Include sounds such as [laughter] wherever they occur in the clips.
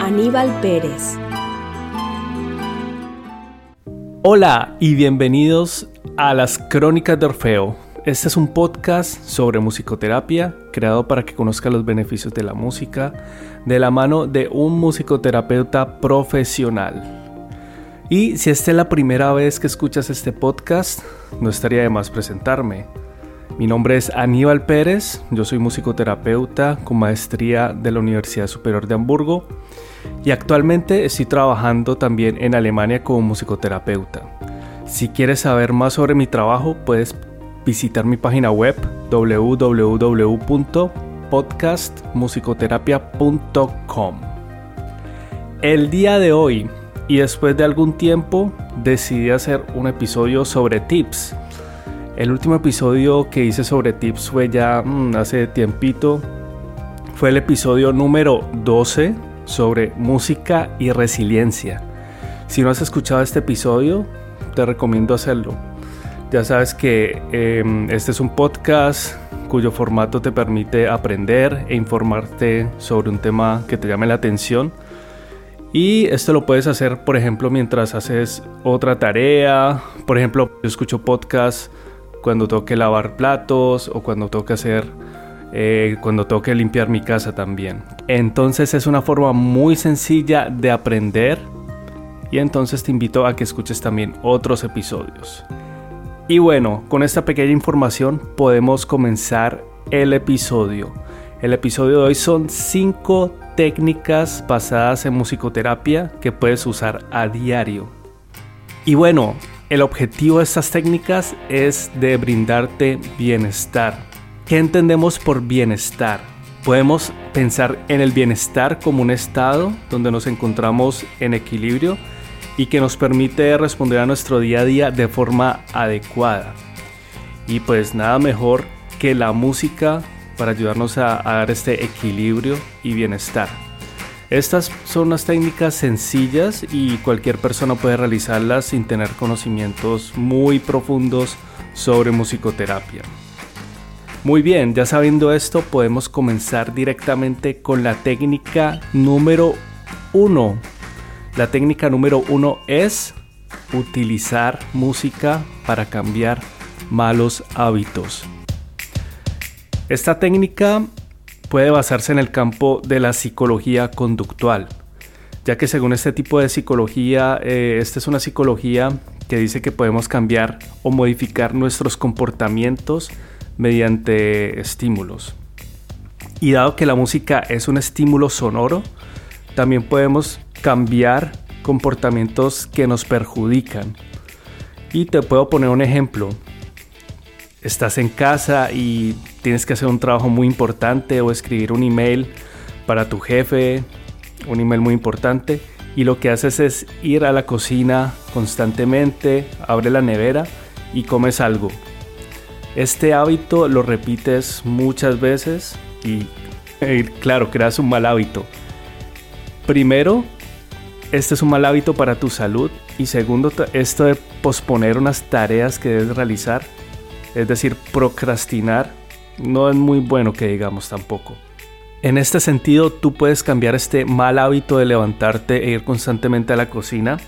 Aníbal Pérez. Hola y bienvenidos a las Crónicas de Orfeo. Este es un podcast sobre musicoterapia creado para que conozca los beneficios de la música de la mano de un musicoterapeuta profesional. Y si esta es la primera vez que escuchas este podcast, no estaría de más presentarme. Mi nombre es Aníbal Pérez, yo soy musicoterapeuta con maestría de la Universidad Superior de Hamburgo y actualmente estoy trabajando también en Alemania como musicoterapeuta. Si quieres saber más sobre mi trabajo, puedes visitar mi página web www.podcastmusicoterapia.com. El día de hoy y después de algún tiempo decidí hacer un episodio sobre tips. El último episodio que hice sobre tips fue ya mm, hace tiempito. Fue el episodio número 12 sobre música y resiliencia. Si no has escuchado este episodio, te recomiendo hacerlo. Ya sabes que em, este es un podcast cuyo formato te permite aprender e informarte sobre un tema que te llame la atención. Y esto lo puedes hacer, por ejemplo, mientras haces otra tarea. Por ejemplo, yo escucho podcast cuando tengo que lavar platos o cuando tengo que hacer eh, cuando tengo que limpiar mi casa también. Entonces es una forma muy sencilla de aprender y entonces te invito a que escuches también otros episodios. Y bueno, con esta pequeña información podemos comenzar el episodio. El episodio de hoy son 5 técnicas basadas en musicoterapia que puedes usar a diario. Y bueno, el objetivo de estas técnicas es de brindarte bienestar ¿Qué entendemos por bienestar? Podemos pensar en el bienestar como un estado donde nos encontramos en equilibrio y que nos permite responder a nuestro día a día de forma adecuada. Y pues nada mejor que la música para ayudarnos a, dar este equilibrio y bienestar. Estas son unas técnicas sencillas y cualquier persona puede realizarlas sin tener conocimientos muy profundos sobre musicoterapia. Muy bien, ya sabiendo esto, podemos comenzar directamente con la técnica número uno. La técnica número uno es utilizar música para cambiar malos hábitos. Esta técnica puede basarse en el campo de la psicología conductual, ya que según este tipo de psicología, eh, esta es una psicología que dice que podemos cambiar o modificar nuestros comportamientos mediante estímulos. Y dado que la música es un estímulo sonoro, también podemos cambiar comportamientos que nos perjudican. Y te puedo poner un ejemplo. Estás en casa y tienes que hacer un trabajo muy importante o escribir un email para tu jefe, un email muy importante, y lo que haces es ir a la cocina constantemente, abre la nevera y comes algo este hábito lo repites muchas veces y, [laughs] claro, creas un mal hábito. Primero, este es un mal hábito para tu salud y segundo, esto de posponer unas tareas que debes realizar, es decir, procrastinar, no es muy bueno que digamos tampoco. En este sentido, tú puedes cambiar este mal hábito de levantarte e ir constantemente a la cocina,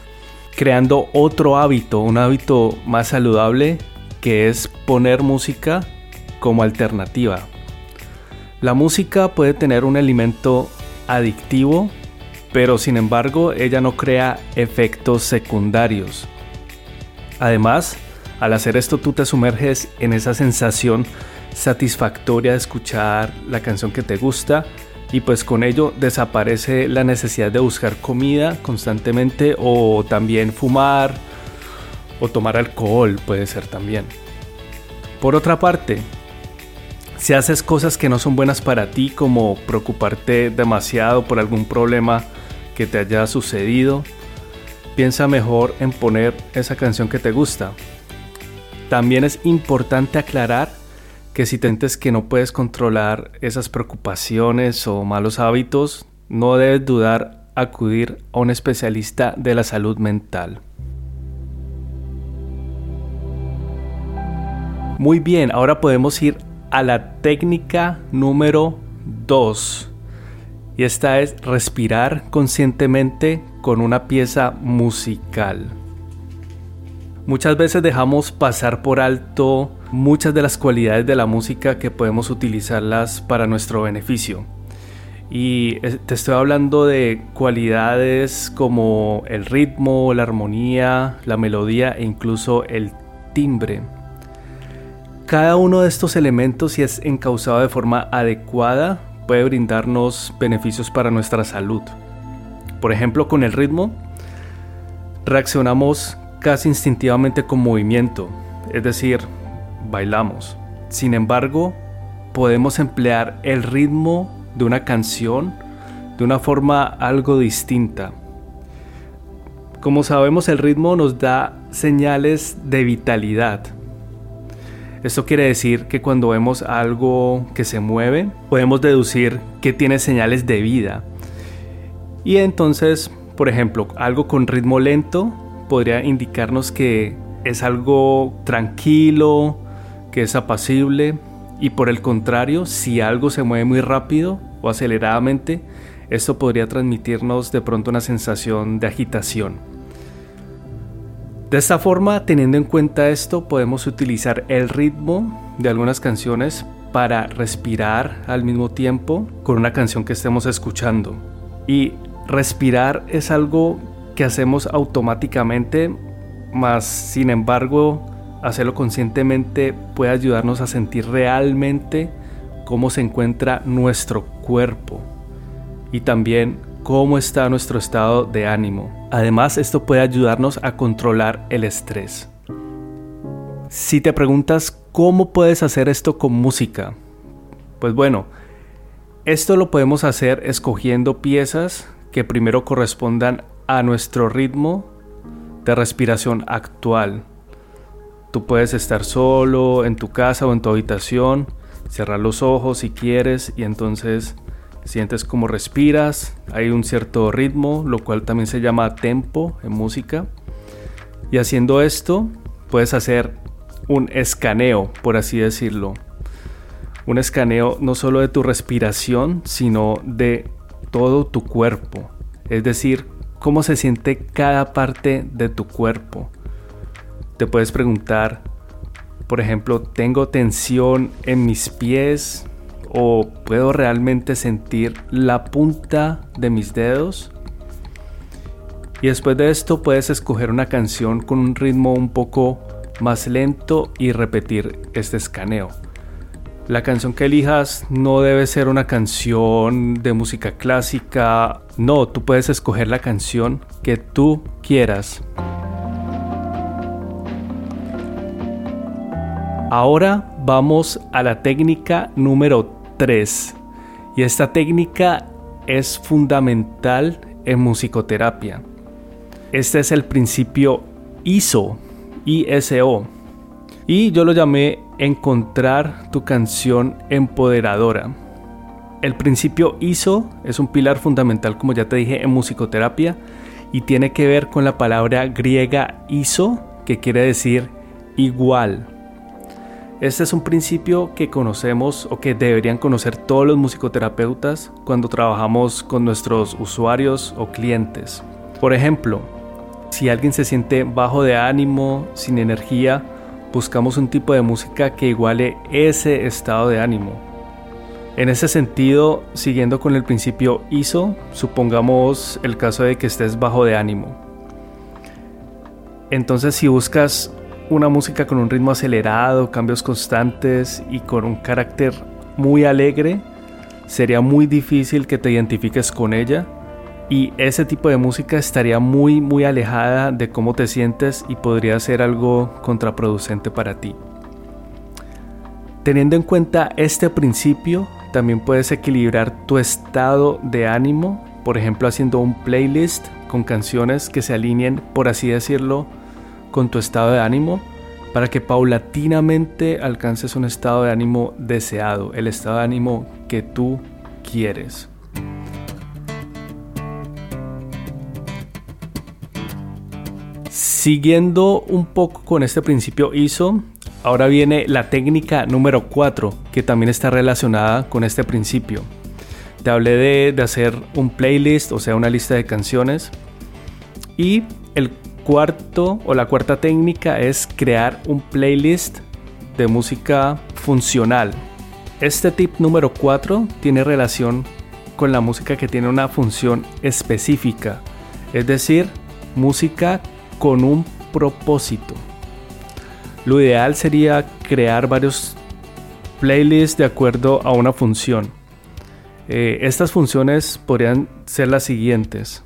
creando otro hábito, un hábito más saludable que es poner música como alternativa. La música puede tener un elemento adictivo, pero sin embargo ella no crea efectos secundarios. Además, al hacer esto tú te sumerges en esa sensación satisfactoria de escuchar la canción que te gusta y pues con ello desaparece la necesidad de buscar comida constantemente o también fumar o tomar alcohol puede ser también. Por otra parte, Si haces cosas que no son buenas para ti, como preocuparte demasiado por algún problema que te haya sucedido, piensa mejor en poner esa canción que te gusta. También es importante aclarar que si sientes que no puedes controlar esas preocupaciones o malos hábitos, no debes dudar acudir a un especialista de la salud mental. Muy bien, ahora podemos ir a la técnica número 2. Y esta es respirar conscientemente con una pieza musical. Muchas veces dejamos pasar por alto muchas de las cualidades de la música que podemos utilizarlas para nuestro beneficio. Y eh, te estoy hablando de cualidades como el ritmo, la armonía, la melodía e incluso el timbre. Cada uno de estos elementos, si es encauzado de forma adecuada, puede brindarnos beneficios para nuestra salud. Por ejemplo, con el ritmo, reaccionamos casi instintivamente con movimiento, es decir, bailamos. Sin embargo, podemos emplear el ritmo de una canción de una forma algo distinta. Como sabemos, el ritmo nos da señales de vitalidad, esto quiere decir que cuando vemos algo que se mueve, podemos deducir que tiene señales de vida. Y entonces, por ejemplo, algo con ritmo lento podría indicarnos que es algo tranquilo, que es apacible. Y por el contrario, si algo se mueve muy rápido o aceleradamente, esto podría transmitirnos de pronto una sensación de agitación. De esta forma, teniendo en cuenta esto, podemos utilizar el ritmo de algunas canciones para respirar al mismo tiempo con una canción que estemos escuchando. Y respirar es algo que hacemos automáticamente, mas sin embargo, hacerlo conscientemente puede ayudarnos a sentir realmente cómo se encuentra nuestro cuerpo y también cómo está nuestro estado de ánimo. Además, esto puede ayudarnos a controlar el estrés. Si te preguntas cómo puedes hacer esto con música, pues bueno, esto lo podemos hacer escogiendo piezas que primero correspondan a nuestro ritmo de respiración actual. Tú puedes estar solo en tu casa o en tu habitación, cerrar los ojos si quieres y entonces Sientes como respiras, hay un cierto ritmo, lo cual también se llama tempo en música. Y haciendo esto, puedes hacer un escaneo, por así decirlo. Un escaneo no solo de tu respiración, sino de todo tu cuerpo. Es decir, cómo se siente cada parte de tu cuerpo. Te puedes preguntar, por ejemplo, ¿tengo tensión en mis pies, o puedo realmente sentir la punta de mis dedos. Y después de esto puedes escoger una canción con un ritmo un poco más lento y repetir este escaneo. La canción que elijas no debe ser una canción de música clásica, no, tú puedes escoger la canción que tú quieras. Ahora vamos a la técnica número 3. Y esta técnica es fundamental en musicoterapia. Este es el principio ISO, ISO. Y yo lo llamé encontrar tu canción empoderadora. El principio ISO es un pilar fundamental, como ya te dije, en musicoterapia y tiene que ver con la palabra griega ISO, que quiere decir igual. Este es un principio que conocemos o que deberían conocer todos los musicoterapeutas cuando trabajamos con nuestros usuarios o clientes. Por ejemplo, si alguien se siente bajo de ánimo, sin energía, buscamos un tipo de música que iguale ese estado de ánimo. En ese sentido, siguiendo con el principio ISO, supongamos el caso de que estés bajo de ánimo. Entonces si buscas una música con un ritmo acelerado, cambios constantes y con un carácter muy alegre, sería muy difícil que te identifiques con ella y ese tipo de música estaría muy muy alejada de cómo te sientes y podría ser algo contraproducente para ti. Teniendo en cuenta este principio, también puedes equilibrar tu estado de ánimo, por ejemplo haciendo un playlist con canciones que se alineen, por así decirlo, con tu estado de ánimo, para que paulatinamente alcances un estado de ánimo deseado, el estado de ánimo que tú quieres. Siguiendo un poco con este principio ISO, ahora viene la técnica número 4, que también está relacionada con este principio. Te hablé de, de, hacer un playlist, o sea, una lista de canciones. Y el cuarto o la cuarta técnica es crear un playlist de música funcional. Este tip número 4 tiene relación con la música que tiene una función específica, es decir, música con un propósito. Lo ideal sería crear varios playlists de acuerdo a una función. Eh, estas funciones podrían ser las siguientes.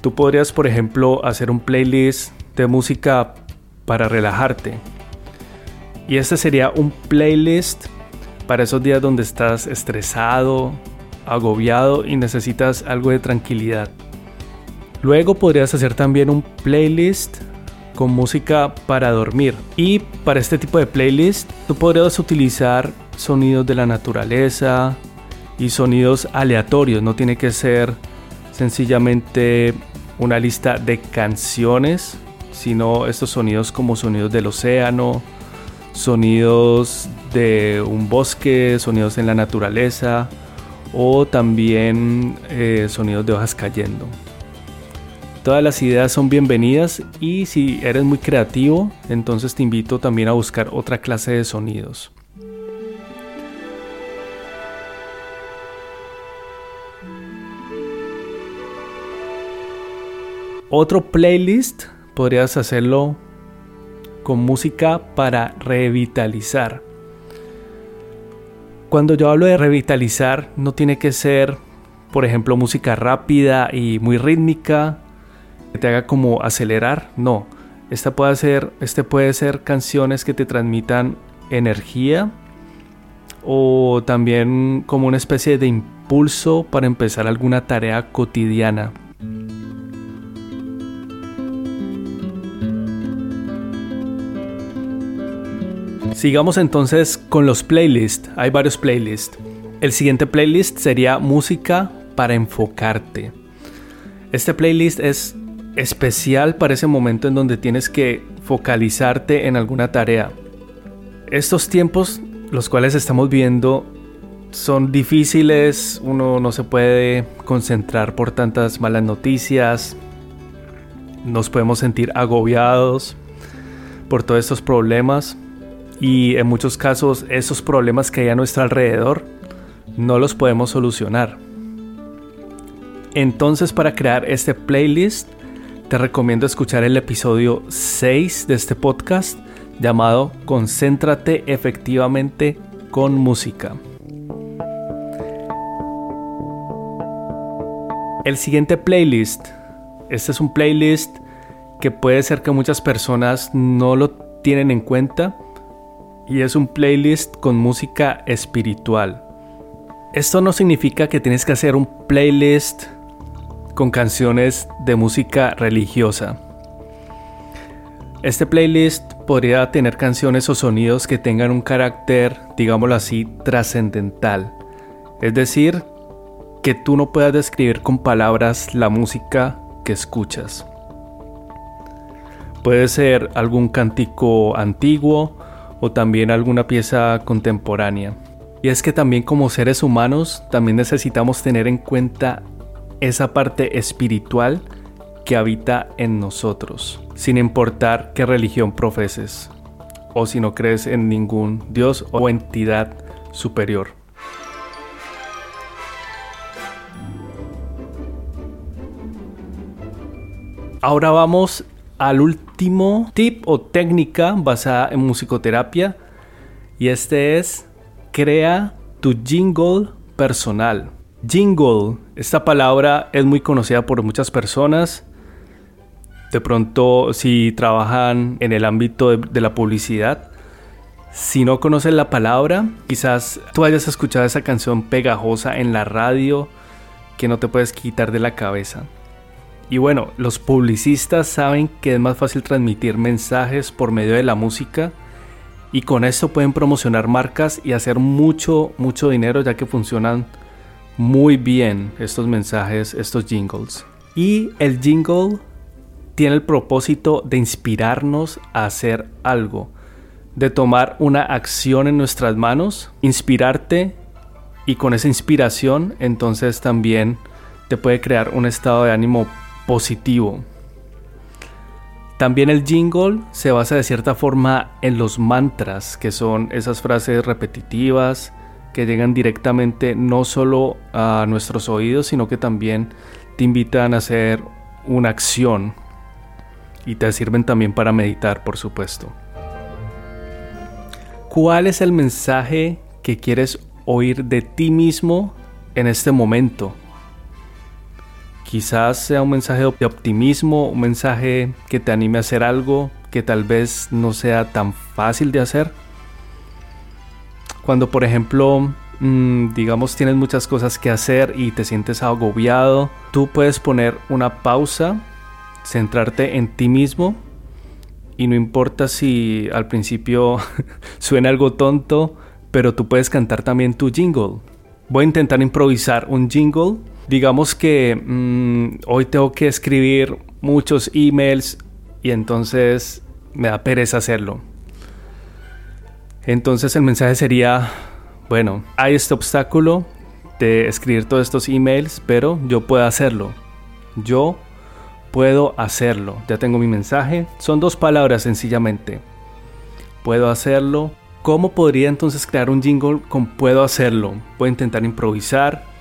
Tú podrías, por ejemplo, hacer un playlist de música para relajarte. Y este sería un playlist para esos días donde estás estresado, agobiado y necesitas algo de tranquilidad. Luego podrías hacer también un playlist con música para dormir. Y para este tipo de playlist tú podrías utilizar sonidos de la naturaleza y sonidos aleatorios. No tiene que ser sencillamente una lista de canciones, sino estos sonidos como sonidos del océano, sonidos de un bosque, sonidos en la naturaleza o también eh, sonidos de hojas cayendo. Todas las ideas son bienvenidas y si eres muy creativo, entonces te invito también a buscar otra clase de sonidos. Otro playlist podrías hacerlo con música para revitalizar. Cuando yo hablo de revitalizar, no tiene que ser, por ejemplo, música rápida y muy rítmica, te haga como acelerar, no. Esta puede ser, este puede ser canciones que te transmitan energía o también como una especie de impulso para empezar alguna tarea cotidiana. Sigamos entonces con los playlists. Hay varios playlists. El siguiente playlist sería música para enfocarte. Este playlist es especial para ese momento en donde tienes que focalizarte en alguna tarea. Estos tiempos, los cuales estamos viendo, son difíciles, uno no se puede concentrar por tantas malas noticias, nos podemos sentir agobiados por todos estos problemas y en muchos casos esos problemas que hay a nuestro alrededor no los podemos solucionar. Entonces para crear este playlist te recomiendo escuchar el episodio 6 de este podcast llamado Concéntrate efectivamente con música. El siguiente playlist, este es un playlist que puede ser que muchas personas no lo tienen en cuenta y es un playlist con música espiritual. Esto no significa que tienes que hacer un playlist con canciones de música religiosa. Este playlist podría tener canciones o sonidos que tengan un carácter, digámoslo así, trascendental. Es decir, que tú no puedas describir con palabras la música que escuchas. Puede ser algún cántico antiguo o también alguna pieza contemporánea. Y es que también como seres humanos también necesitamos tener en cuenta esa parte espiritual que habita en nosotros, sin importar qué religión profeses o si no crees en ningún Dios o entidad superior. Ahora vamos al último tip o técnica basada en musicoterapia y este es crea tu jingle personal. Jingle, esta palabra es muy conocida por muchas personas. De pronto, si trabajan en el ámbito de, la publicidad, Si no conoces la palabra, quizás tú hayas escuchado esa canción pegajosa en la radio que no te puedes quitar de la cabeza. Y bueno, los publicistas saben que es más fácil transmitir mensajes por medio de la música y con esto pueden promocionar marcas y hacer mucho, mucho dinero ya que funcionan muy bien estos mensajes, estos jingles. Y el jingle tiene el propósito de inspirarnos a hacer algo, de tomar una acción en nuestras manos, inspirarte y con esa inspiración entonces también te puede crear un estado de ánimo positivo. También el jingle se basa de cierta forma en los mantras, que son esas frases repetitivas que llegan directamente no solo a nuestros oídos, sino que también te invitan a hacer una acción y te sirven también para meditar, por supuesto. ¿Cuál es el mensaje que quieres oír de ti mismo en este momento? Quizás sea un mensaje de optimismo, un mensaje que te anime a hacer algo que tal vez no sea tan fácil de hacer. Cuando por ejemplo, mm, digamos, tienes muchas cosas que hacer y te sientes agobiado, tú puedes poner una pausa, centrarte en ti mismo y no importa si al principio [laughs] suena algo tonto, pero tú puedes cantar también tu jingle. Voy a intentar improvisar un jingle digamos que mm, hoy tengo que escribir muchos emails y entonces me da pereza hacerlo. Entonces el mensaje sería, bueno, hay este obstáculo de escribir todos estos emails, pero yo puedo hacerlo. Yo puedo hacerlo. Ya tengo mi mensaje. Son dos palabras sencillamente. Puedo hacerlo. ¿Cómo podría entonces crear un jingle con puedo hacerlo? A intentar improvisar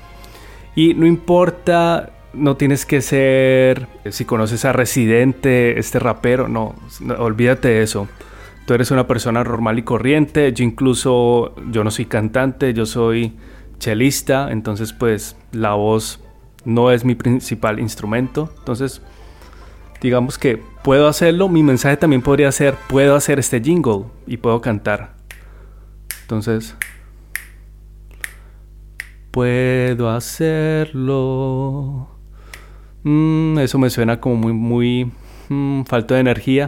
y no importa, no tienes que ser, si conoces a Residente, este rapero, no, olvídate de eso. Tú eres una persona normal y corriente, yo incluso, yo no soy cantante, yo soy chelista, entonces pues la voz no es mi principal instrumento. Entonces, digamos que puedo hacerlo, mi mensaje también podría ser, puedo hacer este jingle y puedo cantar. Entonces, Puedo hacerlo. Mm, eso me suena como muy, muy mm, falta de energía.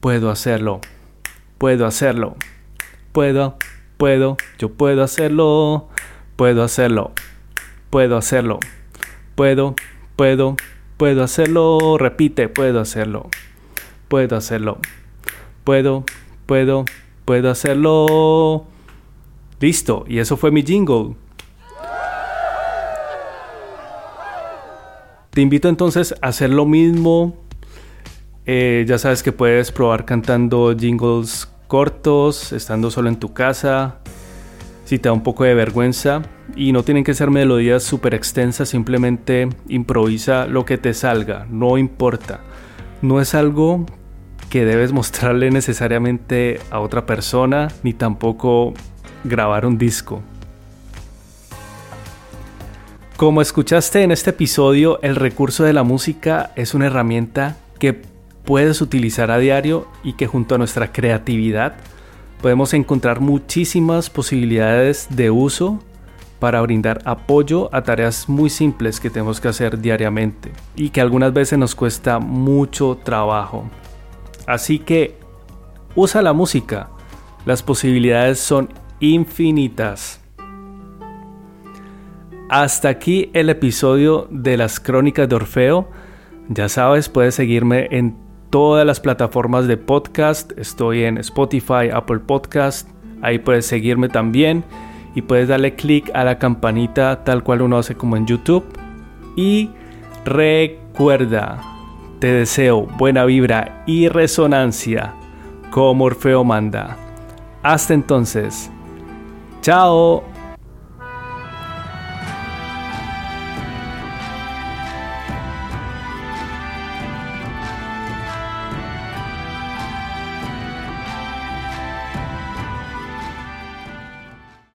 Puedo hacerlo. Puedo hacerlo. Puedo, puedo, yo puedo hacerlo. Puedo hacerlo. Puedo hacerlo. Puedo, puedo, puedo hacerlo. Repite, puedo hacerlo. Puedo hacerlo. Puedo, puedo, puedo hacerlo. Listo, y eso fue mi jingle. Te invito entonces a hacer lo mismo. Eh, ya sabes que puedes probar cantando jingles cortos, estando solo en tu casa, si te da un poco de vergüenza. Y no tienen que ser melodías súper extensas, simplemente improvisa lo que te salga, no importa. No es algo que debes mostrarle [laughs] necesariamente a otra persona, ni tampoco grabar un disco. Como escuchaste en este episodio, el recurso de la música es una herramienta que puedes utilizar a diario y que junto a nuestra creatividad podemos encontrar muchísimas posibilidades de uso para brindar apoyo a tareas muy simples que tenemos que hacer diariamente y que algunas veces nos cuesta mucho trabajo. Así que usa la música, las posibilidades son infinitas. Hasta aquí el episodio de las crónicas de Orfeo. Ya sabes, puedes seguirme en todas las plataformas de podcast. Estoy en Spotify, Apple Podcast. Ahí puedes seguirme también. Y puedes darle clic a la campanita tal cual uno hace como en YouTube. Y recuerda, te deseo buena vibra y resonancia como Orfeo manda. Hasta entonces. Chao.